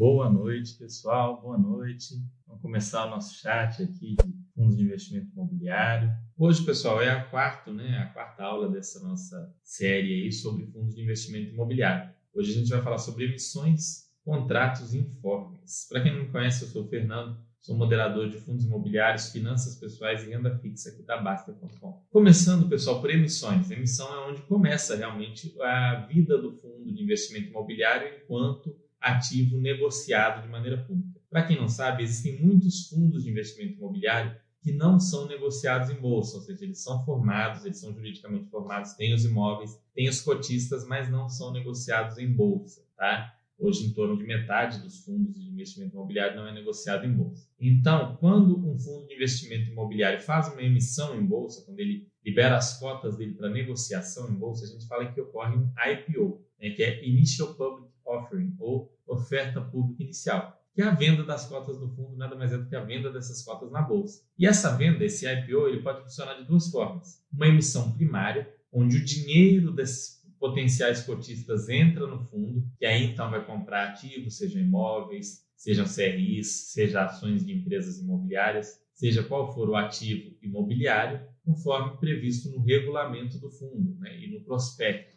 Boa noite, pessoal. Boa noite. Vamos começar o nosso chat aqui de fundos de investimento imobiliário. Hoje, pessoal, é a quarta, né, a quarta aula dessa nossa série aí sobre fundos de investimento imobiliário. Hoje a gente vai falar sobre emissões, contratos e informes. Para quem não me conhece, eu sou o Fernando, sou moderador de fundos imobiliários, finanças pessoais e renda fixa aqui da Basta.com. Começando, pessoal, por emissões. Emissão é onde começa realmente a vida do fundo de investimento imobiliário enquanto ativo negociado de maneira pública. Para quem não sabe, existem muitos fundos de investimento imobiliário que não são negociados em bolsa, ou seja, eles são formados, eles são juridicamente formados, têm os imóveis, têm os cotistas, mas não são negociados em bolsa, tá? Hoje, em torno de metade dos fundos de investimento imobiliário não é negociado em bolsa. Então, quando um fundo de investimento imobiliário faz uma emissão em bolsa, quando ele libera as cotas dele para negociação em bolsa, a gente fala que ocorre um IPO, né, que é Initial Public offering, ou oferta pública inicial, que é a venda das cotas do fundo, nada mais é do que a venda dessas cotas na bolsa. E essa venda, esse IPO, ele pode funcionar de duas formas. Uma emissão primária, onde o dinheiro desses potenciais cotistas entra no fundo, que aí então vai comprar ativos, sejam imóveis, sejam CRIs, sejam ações de empresas imobiliárias, seja qual for o ativo imobiliário, conforme previsto no regulamento do fundo né, e no prospecto.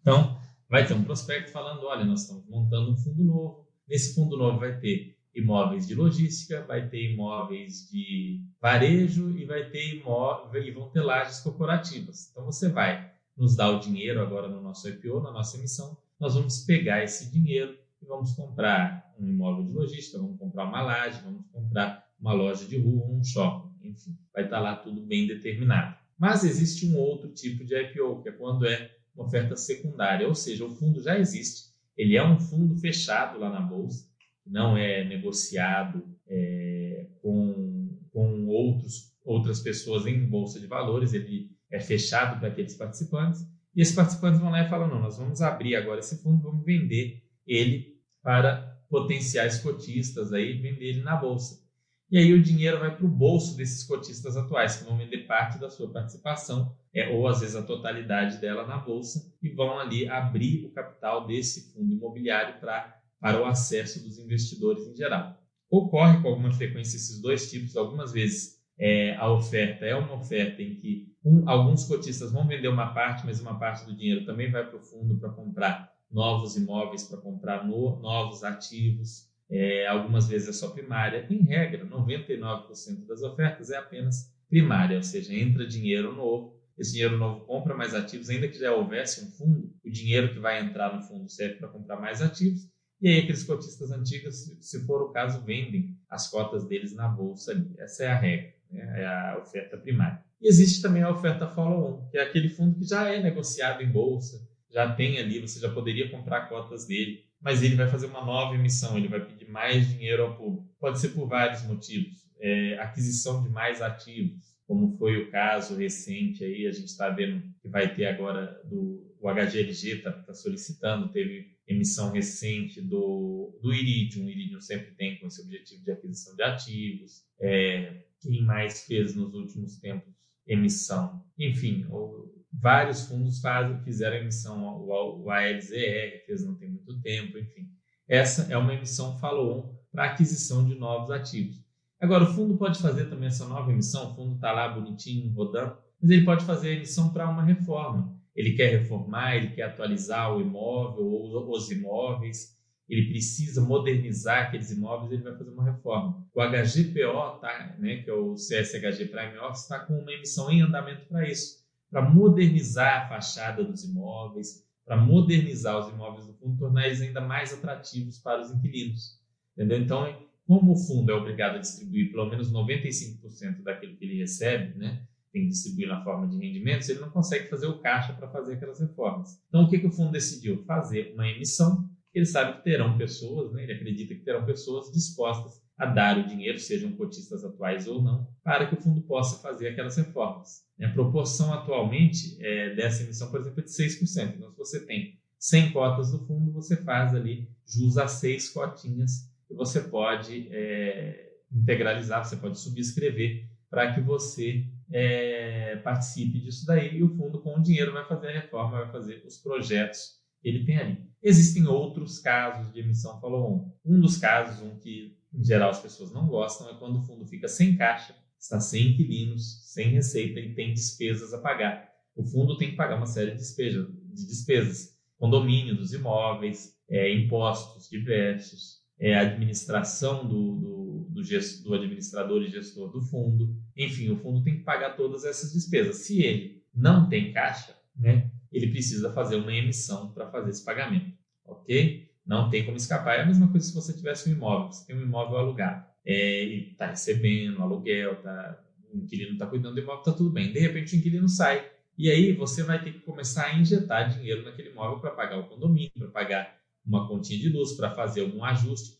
Então, vai ter um prospecto falando: olha, nós estamos montando um fundo novo. Nesse fundo novo vai ter imóveis de logística, vai ter imóveis de varejo e vai ter imóveis e vão ter lajes corporativas. Então você vai nos dar o dinheiro agora no nosso IPO, na nossa emissão, nós vamos pegar esse dinheiro e vamos comprar um imóvel de logística, vamos comprar uma laje, vamos comprar uma loja de rua, um shopping, enfim, vai estar lá tudo bem determinado. Mas existe um outro tipo de IPO, que é quando é oferta secundária, ou seja, o fundo já existe, ele é um fundo fechado lá na bolsa, não é negociado é, com, com outros, outras pessoas em bolsa de valores, ele é fechado para aqueles participantes, e esses participantes vão lá e falam: não, nós vamos abrir agora esse fundo, vamos vender ele para potenciais cotistas, aí vender ele na bolsa. E aí o dinheiro vai para o bolso desses cotistas atuais, que vão vender parte da sua participação, é, ou às vezes a totalidade dela na bolsa, e vão ali abrir o capital desse fundo imobiliário pra, para o acesso dos investidores em geral. Ocorre com alguma frequência esses dois tipos, algumas vezes é, a oferta é uma oferta em que um, alguns cotistas vão vender uma parte, mas uma parte do dinheiro também vai para o fundo para comprar novos imóveis, para comprar no, novos ativos, é, algumas vezes é só primária. Em regra, 99% das ofertas é apenas primária, ou seja, entra dinheiro novo, esse dinheiro novo compra mais ativos, ainda que já houvesse um fundo, o dinheiro que vai entrar no fundo serve para comprar mais ativos, e aí aqueles cotistas antigos, se for o caso, vendem as cotas deles na bolsa ali. Essa é a regra, né? é a oferta primária. E existe também a oferta follow-on, que é aquele fundo que já é negociado em bolsa, já tem ali, você já poderia comprar cotas dele, mas ele vai fazer uma nova emissão, ele vai pedir mais dinheiro ao público. Pode ser por vários motivos. É, aquisição de mais ativos, como foi o caso recente aí, a gente está vendo que vai ter agora do o HGLG está tá solicitando, teve emissão recente do, do Iridium, o Iridium sempre tem com esse objetivo de aquisição de ativos. É, quem mais fez nos últimos tempos emissão? Enfim, o, vários fundos fazem, fizeram emissão, o, ALZR fez não tem muito tempo, enfim. Essa é uma emissão follow-on para aquisição de novos ativos. Agora, o fundo pode fazer também essa nova emissão, o fundo está lá bonitinho, rodando, mas ele pode fazer a emissão para uma reforma. Ele quer reformar, ele quer atualizar o imóvel ou os imóveis, ele precisa modernizar aqueles imóveis, ele vai fazer uma reforma. O HGPO, tá, né, que é o CSHG Prime Office, está com uma emissão em andamento para isso para modernizar a fachada dos imóveis, para modernizar os imóveis do fundo, tornar eles ainda mais atrativos para os inquilinos. Entendeu? Então, como o fundo é obrigado a distribuir pelo menos 95% daquilo que ele recebe, né? tem que distribuir na forma de rendimentos, ele não consegue fazer o caixa para fazer aquelas reformas. Então, o que, que o fundo decidiu? Fazer uma emissão, ele sabe que terão pessoas, né? ele acredita que terão pessoas dispostas a dar o dinheiro, sejam cotistas atuais ou não, para que o fundo possa fazer aquelas reformas. A proporção atualmente é, dessa emissão, por exemplo, é de 6%. Então, se você tem 100 cotas do fundo, você faz ali jus a 6 cotinhas e você pode é, integralizar, você pode subscrever para que você é, participe disso daí e o fundo com o dinheiro vai fazer a reforma, vai fazer os projetos ele tem ali. Existem outros casos de emissão follow-on. Um dos casos, um que em geral as pessoas não gostam, é quando o fundo fica sem caixa, está sem inquilinos, sem receita e tem despesas a pagar. O fundo tem que pagar uma série de despesas, de despesas condomínio dos imóveis, é, impostos diversos, é, administração do, do, do, gesto, do administrador e gestor do fundo. Enfim, o fundo tem que pagar todas essas despesas. Se ele não tem caixa, né, ele precisa fazer uma emissão para fazer esse pagamento, ok? Não tem como escapar. É a mesma coisa se você tivesse um imóvel. Você tem um imóvel alugado é, e está recebendo aluguel, tá, o inquilino está cuidando do imóvel, está tudo bem. De repente o inquilino sai e aí você vai ter que começar a injetar dinheiro naquele imóvel para pagar o condomínio, para pagar uma continha de luz, para fazer algum ajuste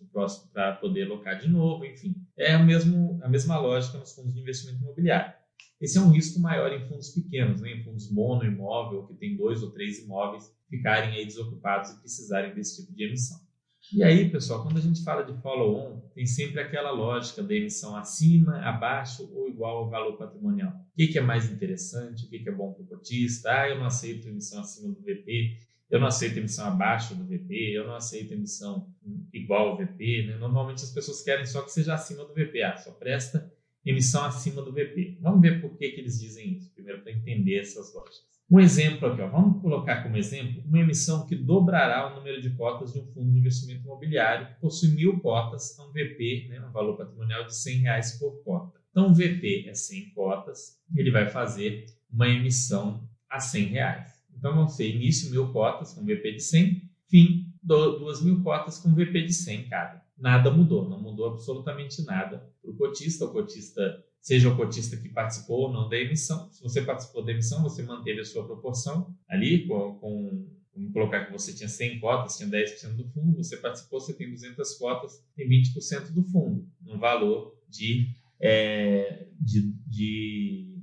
para poder alocar de novo, enfim. É mesmo, a mesma lógica nos fundos de investimento imobiliário. Esse é um risco maior em fundos pequenos, né? em fundos mono imóvel, que tem dois ou três imóveis, ficarem aí desocupados e precisarem desse tipo de emissão. E aí, pessoal, quando a gente fala de follow-on, tem sempre aquela lógica da emissão acima, abaixo ou igual ao valor patrimonial. O que, é mais interessante? O que, que é bom para o cotista? Ah, eu não aceito emissão acima do VP, eu não aceito emissão abaixo do VP, eu não aceito emissão igual ao VP. Né? Normalmente as pessoas querem só que seja acima do VP, ah, só presta emissão acima do VP. Vamos ver por que, que eles dizem isso, primeiro para entender essas lógicas. Um exemplo aqui, ó, vamos colocar como exemplo uma emissão que dobrará o número de cotas de um fundo de investimento imobiliário que possui mil cotas a um VP, né, um valor patrimonial de 100 reais por cota. Então, o VP é 100 cotas, ele vai fazer uma emissão a 100 reais. Então, vão ser início mil cotas com VP de 100, fim duas mil cotas com VP de 100 cada. Nada mudou, não mudou absolutamente nada para o cotista. O cotista seja o cotista que participou ou não da emissão. Se você participou da emissão, você manteve a sua proporção ali, com, com vamos colocar que você tinha 100 cotas, tinha 10% do fundo, você participou, você tem 200 cotas, tem 20% do fundo, no valor de, é, de, de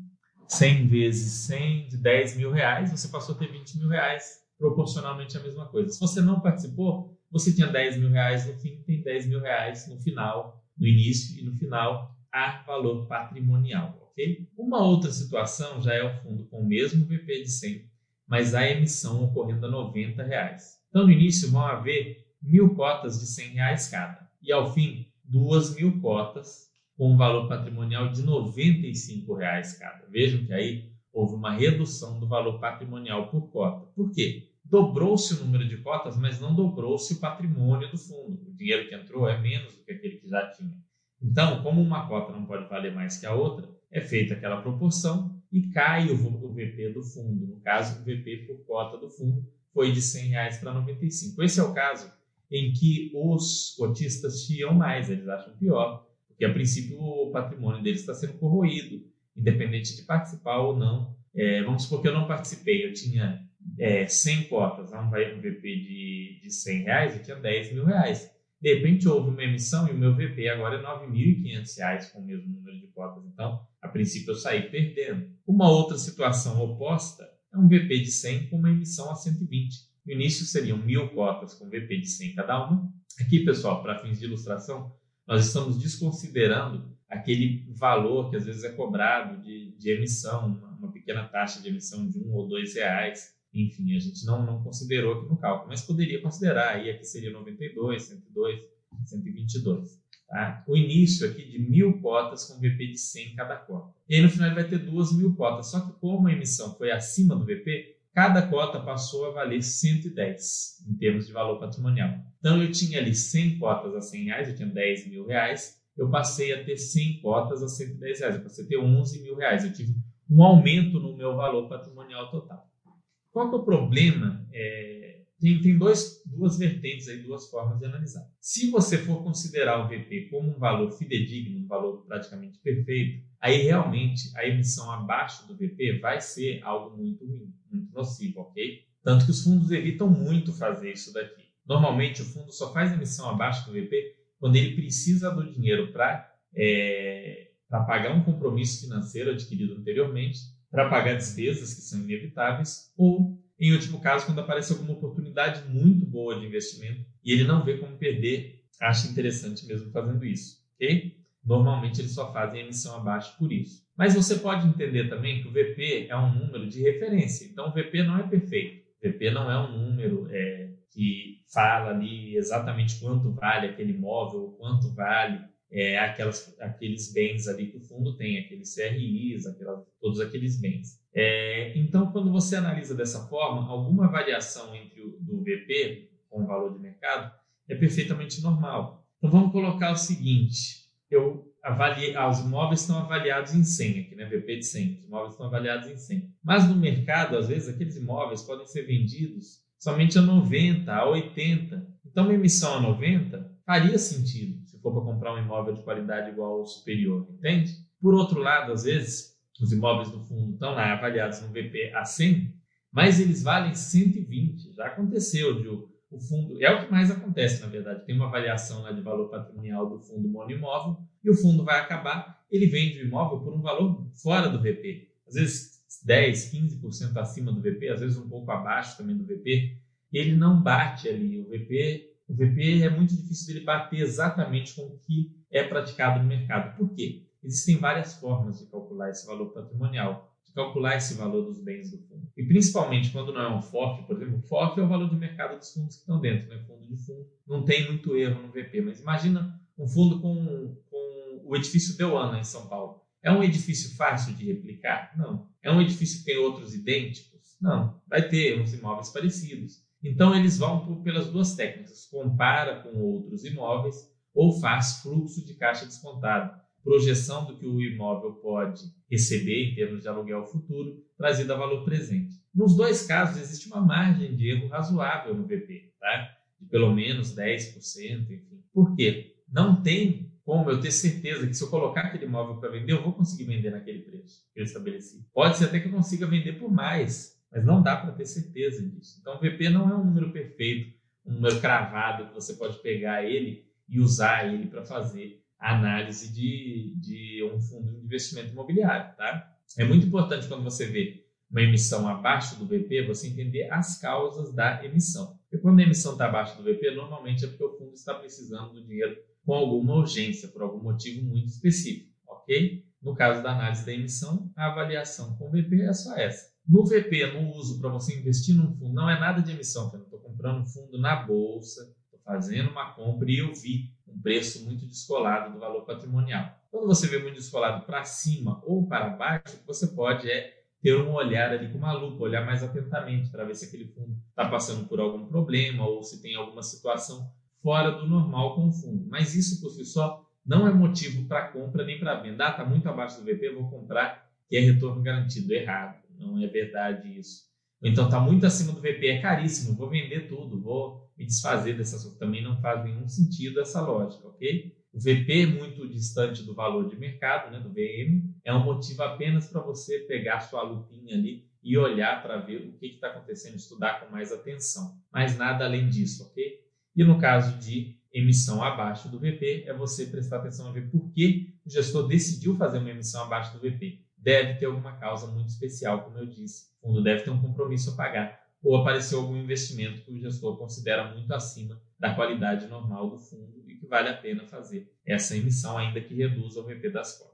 100 vezes 100, de 10 mil reais, você passou a ter 20 mil reais, proporcionalmente a mesma coisa. Se você não participou, você tinha 10 mil reais no fim, tem 10 mil reais no final, no início e no final a valor patrimonial, ok? Uma outra situação já é o fundo com o mesmo VP de 100, mas a emissão ocorrendo a 90 reais. Então, no início vão haver mil cotas de 100 reais cada e ao fim duas mil cotas com um valor patrimonial de 95 reais cada. Vejam que aí houve uma redução do valor patrimonial por cota. Por quê? Dobrou-se o número de cotas, mas não dobrou-se o patrimônio do fundo. O dinheiro que entrou é menos do que aquele que já tinha. Então, como uma cota não pode valer mais que a outra, é feita aquela proporção e cai o, VP do fundo. No caso, o VP por cota do fundo foi de 100 reais para 95. Esse é o caso em que os cotistas chiam mais, eles acham pior, porque a princípio o patrimônio deles está sendo corroído, independente de participar ou não. É, vamos supor que eu não participei, eu tinha é, 100 cotas, um VP de, de 100 reais, eu tinha 10 mil reais. De repente houve uma emissão e o meu VP agora é R$ 9.500 com o mesmo número de cotas. Então, a princípio eu saí perdendo. Uma outra situação oposta é um VP de 100 com uma emissão a 120. No início seriam mil cotas com VP de 100 cada uma. Aqui, pessoal, para fins de ilustração, nós estamos desconsiderando aquele valor que às vezes é cobrado de, de emissão, uma, uma pequena taxa de emissão de um ou dois reais enfim, a gente não, não considerou aqui no cálculo, mas poderia considerar, aí aqui seria 92, 102, 122. Tá? O início aqui de mil cotas com VP de 100 cada cota. E aí no final ele vai ter duas mil cotas, só que como a emissão foi acima do VP, cada cota passou a valer 110 em termos de valor patrimonial. Então eu tinha ali 100 cotas a 100 reais, eu tinha 10 mil reais, eu passei a ter 100 cotas a 110 reais, eu passei a ter 11 mil reais, eu tive um aumento no meu valor patrimonial total. Qual é o problema? É, tem, tem dois, duas vertentes aí, duas formas de analisar. Se você for considerar o VP como um valor fidedigno, um valor praticamente perfeito, aí realmente a emissão abaixo do VP vai ser algo muito ruim, muito nocivo, ok? Tanto que os fundos evitam muito fazer isso daqui. Normalmente o fundo só faz emissão abaixo do VP quando ele precisa do dinheiro para é, pagar um compromisso financeiro adquirido anteriormente para pagar despesas que são inevitáveis, ou, em último caso, quando aparece alguma oportunidade muito boa de investimento e ele não vê como perder, acha interessante mesmo fazendo isso, ok? Normalmente eles só fazem emissão abaixo por isso. Mas você pode entender também que o VP é um número de referência, então o VP não é perfeito. VP não é um número é, que fala ali exatamente quanto vale aquele imóvel, quanto vale é, aquelas, aqueles bens ali que o fundo tem, aqueles CRIs, aquela, todos aqueles bens. É, então, quando você analisa dessa forma, alguma variação entre o do VP com o valor de mercado é perfeitamente normal. Então, vamos colocar o seguinte: eu avaliei, ah, os imóveis estão avaliados em 100 aqui, né? VP de 100, os imóveis estão avaliados em 100. Mas no mercado, às vezes, aqueles imóveis podem ser vendidos somente a 90, a 80. Então, uma emissão a 90 faria sentido for para comprar um imóvel de qualidade igual ou superior, entende? Por outro lado, às vezes, os imóveis do fundo estão lá avaliados no VP a 100, mas eles valem 120. Já aconteceu de o fundo, é o que mais acontece, na verdade. Tem uma avaliação lá de valor patrimonial do fundo monoimóvel e o fundo vai acabar, ele vende o imóvel por um valor fora do VP. Às vezes 10, 15% acima do VP, às vezes um pouco abaixo também do VP. Ele não bate ali. O VP o VP é muito difícil dele bater exatamente com o que é praticado no mercado. Por quê? Existem várias formas de calcular esse valor patrimonial, de calcular esse valor dos bens do fundo. E principalmente quando não é um FOF, por exemplo, o FOF é o valor de mercado dos fundos que estão dentro, né? fundo de fundo. Não tem muito erro no VP, mas imagina um fundo com, com o edifício Deuana em São Paulo. É um edifício fácil de replicar? Não. É um edifício que tem outros idênticos? Não. Vai ter uns imóveis parecidos. Então, eles vão por, pelas duas técnicas: compara com outros imóveis ou faz fluxo de caixa descontado, projeção do que o imóvel pode receber em termos de aluguel futuro, trazido a valor presente. Nos dois casos, existe uma margem de erro razoável no VP, tá? de pelo menos 10%. Enfim. Por quê? Não tem como eu ter certeza que se eu colocar aquele imóvel para vender, eu vou conseguir vender naquele preço que eu estabeleci. Pode ser até que eu consiga vender por mais, mas não dá para ter certeza disso. Então, o VP não é um número perfeito, um número cravado que você pode pegar ele e usar ele para fazer a análise de, de um fundo de investimento imobiliário. Tá? É muito importante quando você vê uma emissão abaixo do VP, você entender as causas da emissão. Porque quando a emissão está abaixo do VP, normalmente é porque o fundo está precisando do dinheiro com alguma urgência, por algum motivo muito específico, ok? No caso da análise da emissão, a avaliação com o VP é só essa. No VP, no uso para você investir num fundo, não é nada de emissão, eu estou comprando um fundo na bolsa, estou fazendo uma compra e eu vi um preço muito descolado do valor patrimonial. Quando você vê muito descolado para cima ou para baixo, o que você pode é ter um olhar ali com uma lupa, olhar mais atentamente para ver se aquele fundo está passando por algum problema ou se tem alguma situação fora do normal com o fundo. Mas isso por si só não é motivo para compra nem para venda. Ah, está muito abaixo do VP, vou comprar que é retorno garantido. Errado não é verdade isso. Então está muito acima do VP, é caríssimo, vou vender tudo, vou me desfazer dessa também não faz nenhum sentido essa lógica, ok? O VP muito distante do valor de mercado, né, do VM, é um motivo apenas para você pegar sua lupinha ali e olhar para ver o que está acontecendo, estudar com mais atenção. Mas nada além disso, ok? E no caso de emissão abaixo do VP, é você prestar atenção a ver por que o gestor decidiu fazer uma emissão abaixo do VP deve ter alguma causa muito especial, como eu disse. O fundo deve ter um compromisso a pagar ou apareceu algum investimento que o gestor considera muito acima da qualidade normal do fundo e que vale a pena fazer essa emissão, ainda que reduza o VP das cotas.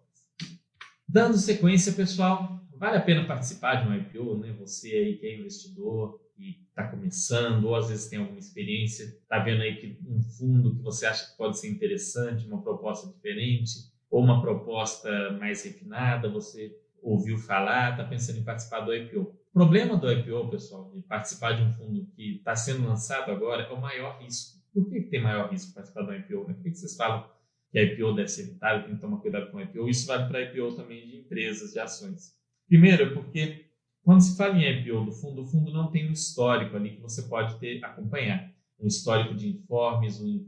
Dando sequência, pessoal, vale a pena participar de um IPO, né? Você aí que é investidor e está começando, ou às vezes tem alguma experiência, está vendo aí que um fundo que você acha que pode ser interessante, uma proposta diferente, ou uma proposta mais refinada, você ouviu falar, está pensando em participar do IPO. O problema do IPO, pessoal, de participar de um fundo que está sendo lançado agora, é o maior risco. Por que, que tem maior risco participar do IPO? Né? Por que, que vocês falam que IPO deve ser evitada, tem que tomar cuidado com IPO? Isso vale para IPO também de empresas, de ações. Primeiro, porque quando se fala em IPO do fundo, o fundo não tem um histórico ali que você pode ter acompanhar um histórico de informes, um,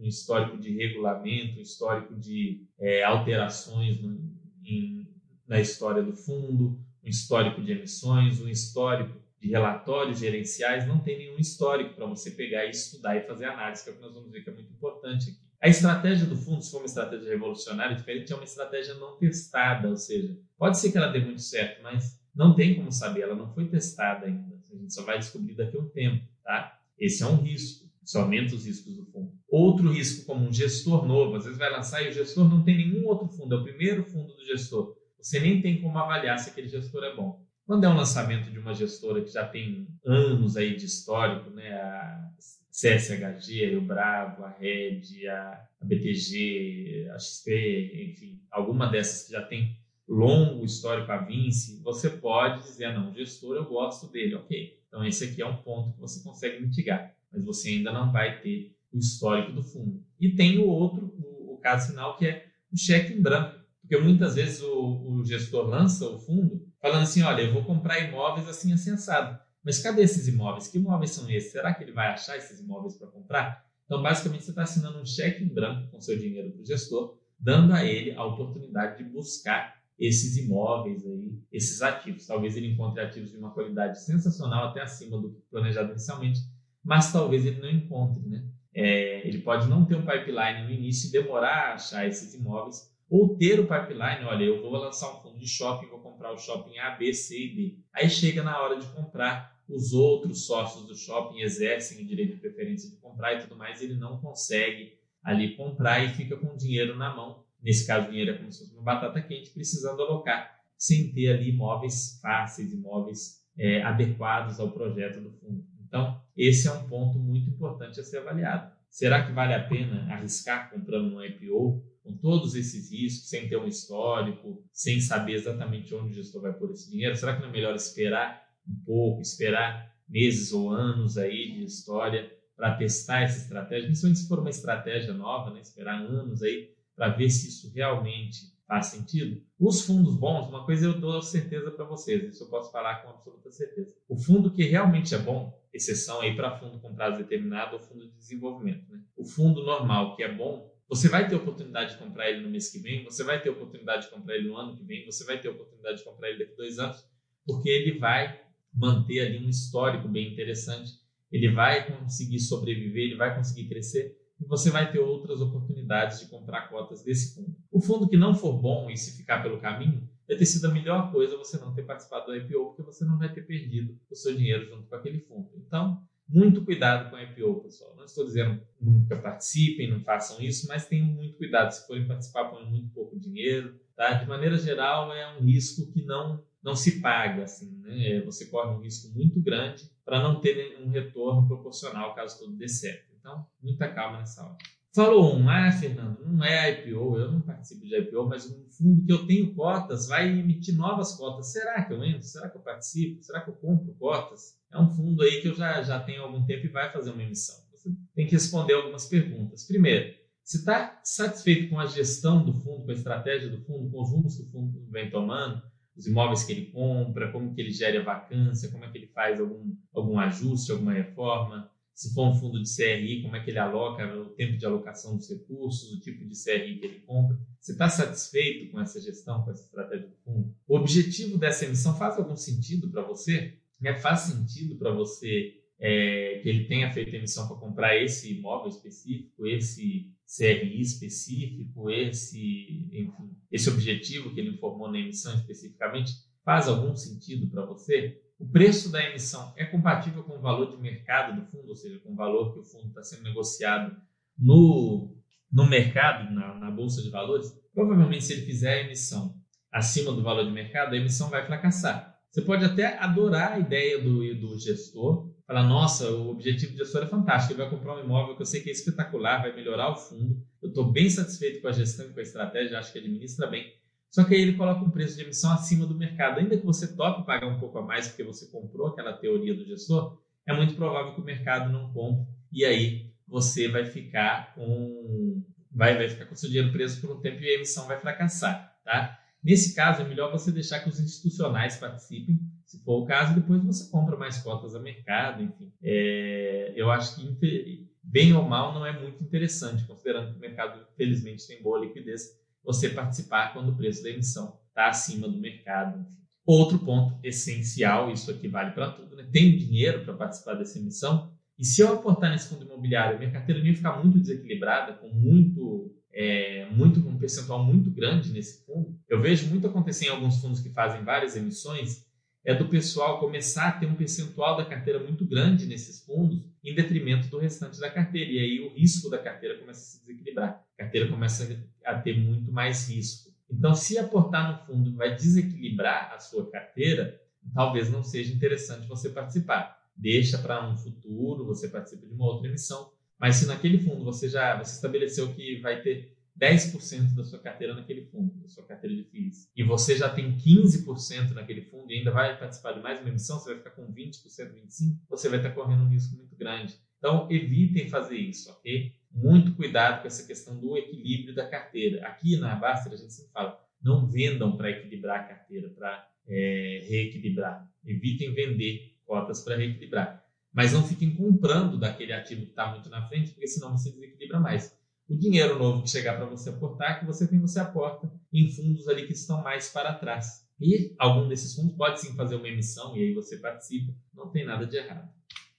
um, histórico de regulamento, um histórico de é, alterações no, em, na história do fundo, um histórico de emissões, um histórico de relatórios gerenciais, não tem nenhum histórico para você pegar e estudar e fazer análise, que é o que nós vamos ver que é muito importante aqui. A estratégia do fundo, se for uma estratégia revolucionária, diferente é uma estratégia não testada, ou seja, pode ser que ela dê muito certo, mas não tem como saber, ela não foi testada ainda. A gente só vai descobrir daqui a um tempo, tá? Esse é um risco. Isso aumenta os riscos do fundo. Outro risco, como um gestor novo, às vezes vai lançar e o gestor não tem nenhum outro fundo, é o primeiro fundo do gestor. Você nem tem como avaliar se aquele gestor é bom. Quando é um lançamento de uma gestora que já tem anos aí de histórico, né, a CSHG, o Bravo, a Red, a BTG, a XP, enfim, alguma dessas que já tem longo histórico a Vinci, você pode dizer, não, gestor eu gosto dele, ok. Então esse aqui é um ponto que você consegue mitigar, mas você ainda não vai ter o histórico do fundo. E tem o outro, o, o caso final, que é o cheque em branco, porque muitas vezes o, o gestor lança o fundo falando assim, olha, eu vou comprar imóveis assim assensado. Mas cadê esses imóveis? Que imóveis são esses? Será que ele vai achar esses imóveis para comprar? Então, basicamente, você está assinando um cheque em branco com seu dinheiro para o gestor, dando a ele a oportunidade de buscar esses imóveis aí, esses ativos. Talvez ele encontre ativos de uma qualidade sensacional, até acima do planejado inicialmente, mas talvez ele não encontre, né? É, ele pode não ter um pipeline no início e demorar a achar esses imóveis, ou ter o pipeline, olha, eu vou lançar um fundo de shopping, vou comprar o shopping A, B, C e D. Aí chega na hora de comprar, os outros sócios do shopping exercem o direito de preferência de comprar e tudo mais, ele não consegue ali comprar e fica com o dinheiro na mão. Nesse caso, o dinheiro é como se fosse uma batata quente, precisando alocar, sem ter ali imóveis fáceis, imóveis é, adequados ao projeto do fundo. Então, esse é um ponto muito importante a ser avaliado. Será que vale a pena arriscar comprando um IPO com todos esses riscos, sem ter um histórico, sem saber exatamente onde o gestor vai pôr esse dinheiro? Será que não é melhor esperar um pouco, esperar meses ou anos aí de história para testar essa estratégia, principalmente se for uma estratégia nova, né? esperar anos aí para ver se isso realmente faz sentido. Os fundos bons, uma coisa eu dou certeza para vocês, isso eu posso falar com absoluta certeza. O fundo que realmente é bom, exceção aí para fundo com prazo determinado ou fundo de desenvolvimento, né? O fundo normal que é bom, você vai ter oportunidade de comprar ele no mês que vem, você vai ter oportunidade de comprar ele no ano que vem, você vai ter oportunidade de comprar ele daqui a dois anos, porque ele vai manter ali um histórico bem interessante, ele vai conseguir sobreviver, ele vai conseguir crescer e você vai ter outras oportunidades de comprar cotas desse fundo. O fundo que não for bom e se ficar pelo caminho, vai ter sido a melhor coisa você não ter participado do IPO, porque você não vai ter perdido o seu dinheiro junto com aquele fundo. Então, muito cuidado com o IPO, pessoal. Não estou dizendo nunca participem, não façam isso, mas tenham muito cuidado. Se forem participar, põem muito pouco dinheiro. Tá? De maneira geral, é um risco que não, não se paga. Assim, né? Você corre um risco muito grande para não ter nenhum retorno proporcional caso tudo dê certo. Então, muita calma nessa hora. Falou um, ah, Fernando, não é IPO, eu não participo de IPO, mas um fundo que eu tenho cotas vai emitir novas cotas. Será que eu entro? Será que eu participo? Será que eu compro cotas? É um fundo aí que eu já, já tenho há algum tempo e vai fazer uma emissão. Você tem que responder algumas perguntas. Primeiro, você está satisfeito com a gestão do fundo, com a estratégia do fundo, com os rumos que o fundo vem tomando? Os imóveis que ele compra, como que ele gera a vacância, como é que ele faz algum, algum ajuste, alguma reforma? Se for um fundo de CRI, como é que ele aloca, o tempo de alocação dos recursos, o tipo de CRI que ele compra. Você está satisfeito com essa gestão, com essa estratégia do fundo? O objetivo dessa emissão faz algum sentido para você? É, faz sentido para você é, que ele tenha feito emissão para comprar esse imóvel específico, esse CRI específico, esse, enfim, esse objetivo que ele informou na emissão especificamente? Faz algum sentido para você? O preço da emissão é compatível com o valor de mercado do fundo, ou seja, com o valor que o fundo está sendo negociado no, no mercado, na, na bolsa de valores, provavelmente se ele fizer a emissão acima do valor de mercado, a emissão vai fracassar. Você pode até adorar a ideia do, do gestor, falar, nossa, o objetivo do gestor é fantástico, ele vai comprar um imóvel que eu sei que é espetacular, vai melhorar o fundo, eu estou bem satisfeito com a gestão e com a estratégia, acho que administra bem, só que aí ele coloca um preço de emissão acima do mercado. Ainda que você tope pagar um pouco a mais porque você comprou aquela teoria do gestor, é muito provável que o mercado não compre e aí você vai ficar com vai, vai ficar com seu dinheiro preso por um tempo e a emissão vai fracassar, tá? Nesse caso, é melhor você deixar que os institucionais participem, se for o caso, depois você compra mais cotas a mercado, enfim. É, eu acho que, bem ou mal, não é muito interessante, considerando que o mercado, felizmente, tem boa liquidez você participar quando o preço da emissão está acima do mercado. Outro ponto essencial, isso aqui vale para tudo, né? Tenho dinheiro para participar dessa emissão? E se eu aportar nesse fundo imobiliário, minha carteira não ia ficar muito desequilibrada, com muito, é, muito um percentual muito grande nesse fundo. Eu vejo muito acontecer em alguns fundos que fazem várias emissões, é do pessoal começar a ter um percentual da carteira muito grande nesses fundos, em detrimento do restante da carteira. E aí o risco da carteira começa a se desequilibrar. A carteira começa a ter muito mais risco. Então, se aportar no fundo vai desequilibrar a sua carteira, talvez não seja interessante você participar. Deixa para um futuro, você participa de uma outra emissão. Mas se naquele fundo você já você estabeleceu que vai ter 10% da sua carteira naquele fundo, da sua carteira de FIIs, e você já tem 15% naquele fundo e ainda vai participar de mais uma emissão, você vai ficar com 20%, 25%, você vai estar correndo um risco muito grande. Então, evitem fazer isso, ok? Muito cuidado com essa questão do equilíbrio da carteira. Aqui na Baster a gente sempre fala, não vendam para equilibrar a carteira, para é, reequilibrar. Evitem vender cotas para reequilibrar. Mas não fiquem comprando daquele ativo que está muito na frente, porque senão você desequilibra mais. O dinheiro novo que chegar para você aportar, que você tem, você aporta em fundos ali que estão mais para trás. E algum desses fundos pode sim fazer uma emissão e aí você participa. Não tem nada de errado.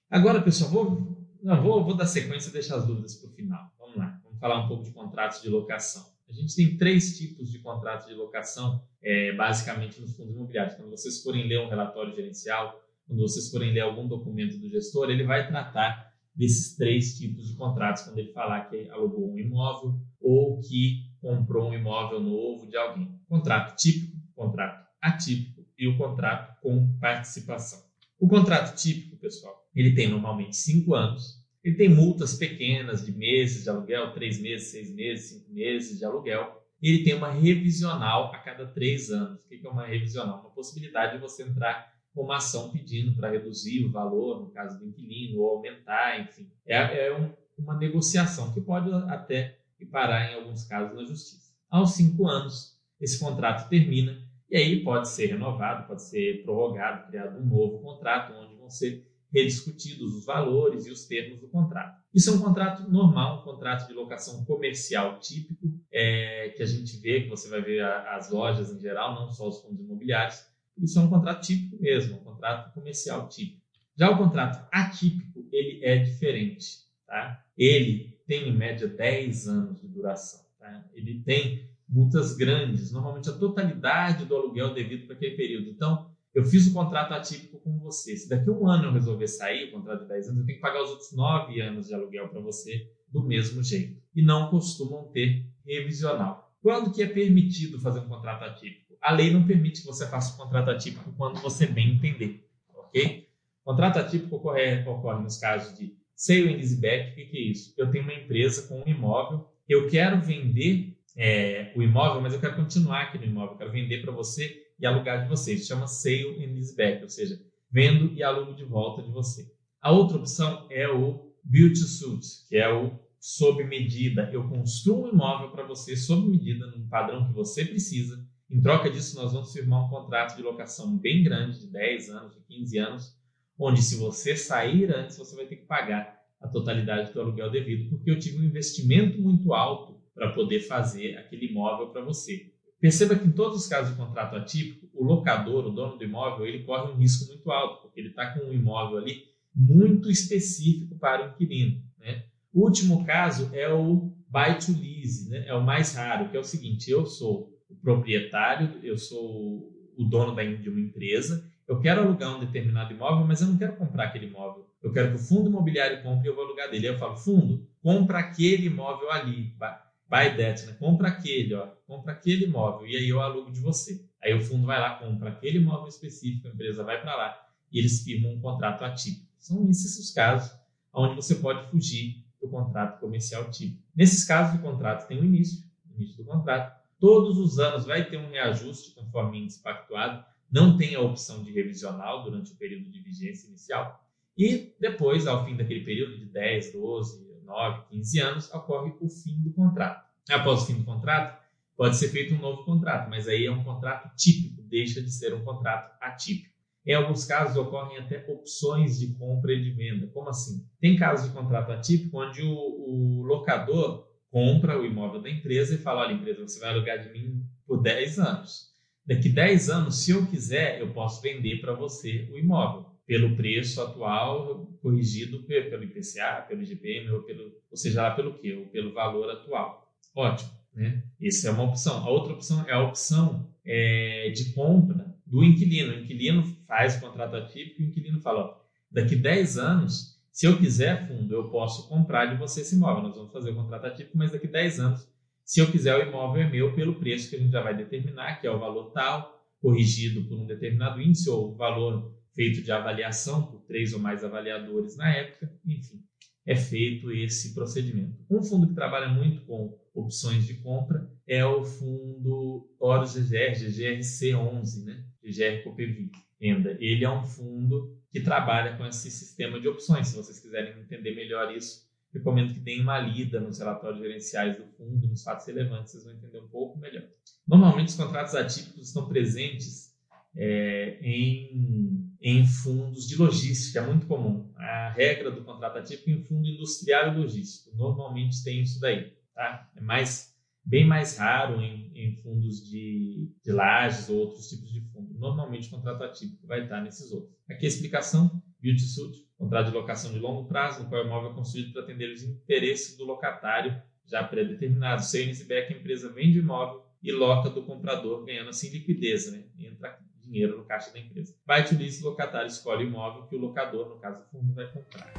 Agora, pessoal, vou, não, vou, vou dar sequência e deixar as dúvidas para o final. Vamos lá. Vamos falar um pouco de contratos de locação. A gente tem três tipos de contratos de locação, é, basicamente nos fundos imobiliários. Quando vocês forem ler um relatório gerencial, quando vocês forem ler algum documento do gestor, ele vai tratar desses três tipos de contratos, quando ele falar que alugou um imóvel ou que comprou um imóvel novo de alguém. Contrato típico, contrato atípico e o contrato com participação. O contrato típico, pessoal, ele tem normalmente cinco anos. Ele tem multas pequenas de meses de aluguel, três meses, seis meses, cinco meses de aluguel. Ele tem uma revisional a cada três anos. O que é uma revisional? Uma possibilidade de você entrar uma ação pedindo para reduzir o valor, no caso do inquilino, ou aumentar, enfim. É, é um, uma negociação que pode até parar, em alguns casos, na justiça. Aos cinco anos, esse contrato termina e aí pode ser renovado, pode ser prorrogado, criado um novo contrato, onde vão ser rediscutidos os valores e os termos do contrato. Isso é um contrato normal, um contrato de locação comercial típico, é, que a gente vê, que você vai ver as lojas em geral, não só os fundos imobiliários, isso é um contrato típico mesmo, um contrato comercial típico. Já o contrato atípico, ele é diferente. Tá? Ele tem, em média, 10 anos de duração. Tá? Ele tem multas grandes, normalmente a totalidade do aluguel devido para aquele período. Então, eu fiz o contrato atípico com você. Se daqui a um ano eu resolver sair, o contrato de 10 anos, eu tenho que pagar os outros 9 anos de aluguel para você do mesmo jeito. E não costumam ter revisional. Quando que é permitido fazer um contrato atípico? A lei não permite que você faça o contrato atípico quando você bem entender, ok? Contrato atípico ocorre, ocorre nos casos de sale and leaseback. O que, que é isso? Eu tenho uma empresa com um imóvel, eu quero vender é, o imóvel, mas eu quero continuar aqui no imóvel, eu quero vender para você e alugar de você. Isso chama sale and leaseback, ou seja, vendo e alugo de volta de você. A outra opção é o build to suit, que é o sob medida. Eu construo um imóvel para você sob medida, num padrão que você precisa, em troca disso, nós vamos firmar um contrato de locação bem grande, de 10 anos, de 15 anos, onde se você sair antes, você vai ter que pagar a totalidade do aluguel devido, porque eu tive um investimento muito alto para poder fazer aquele imóvel para você. Perceba que em todos os casos de contrato atípico, o locador, o dono do imóvel, ele corre um risco muito alto, porque ele está com um imóvel ali muito específico para o inquilino. Né? O último caso é o buy to lease, né? é o mais raro, que é o seguinte: eu sou o proprietário, eu sou o dono de uma empresa, eu quero alugar um determinado imóvel, mas eu não quero comprar aquele imóvel. Eu quero que o fundo imobiliário compre e eu vou alugar dele. Eu falo, fundo, compra aquele imóvel ali, buy that, né? compra aquele, ó, compra aquele imóvel, e aí eu alugo de você. Aí o fundo vai lá, compra aquele imóvel específico, a empresa vai para lá e eles firmam um contrato atípico. São esses os casos onde você pode fugir do contrato comercial típico. Nesses casos, o contrato tem um início, início do contrato, Todos os anos vai ter um reajuste conforme índice pactuado, não tem a opção de revisional durante o período de vigência inicial. E depois, ao fim daquele período de 10, 12, 9, 15 anos, ocorre o fim do contrato. Após o fim do contrato, pode ser feito um novo contrato, mas aí é um contrato típico, deixa de ser um contrato atípico. Em alguns casos ocorrem até opções de compra e de venda. Como assim? Tem casos de contrato atípico onde o, o locador compra o imóvel da empresa e fala: olha, empresa, você vai alugar de mim por 10 anos. Daqui 10 anos, se eu quiser, eu posso vender para você o imóvel pelo preço atual, corrigido pelo IPCA, pelo IGPM, ou, pelo, ou seja lá pelo quê? Ou pelo valor atual. Ótimo, né? Essa é uma opção. A outra opção é a opção é, de compra do inquilino. O inquilino faz o contrato atípico e o inquilino fala: ó, daqui 10 anos se eu quiser fundo, eu posso comprar de você esse imóvel. Nós vamos fazer o contrato atípico, mas daqui 10 anos, se eu quiser, o imóvel é meu pelo preço que a gente já vai determinar, que é o valor tal, corrigido por um determinado índice ou valor feito de avaliação por três ou mais avaliadores na época, enfim, é feito esse procedimento. Um fundo que trabalha muito com opções de compra é o fundo Horus GGR, GGRC11, né? GGR Copevik. Ele é um fundo que trabalha com esse sistema de opções. Se vocês quiserem entender melhor isso, recomendo que deem uma lida nos relatórios gerenciais do fundo nos fatos relevantes, vocês vão entender um pouco melhor. Normalmente, os contratos atípicos estão presentes é, em, em fundos de logística, é muito comum. A regra do contrato atípico em fundo industrial e logístico. Normalmente tem isso daí. Tá? É mais, bem mais raro em, em fundos de, de lajes ou outros tipos de fundo. Normalmente o contrato atípico vai estar nesses outros. Aqui a explicação, build suit, contrato de locação de longo prazo, no qual o imóvel é construído para atender os interesses do locatário já pré-determinados. Se a a empresa vende imóvel e loca do comprador, ganhando assim liquidez, né? entra dinheiro no caixa da empresa. Vai lease, o locatário escolhe o imóvel que o locador, no caso o fundo, vai comprar.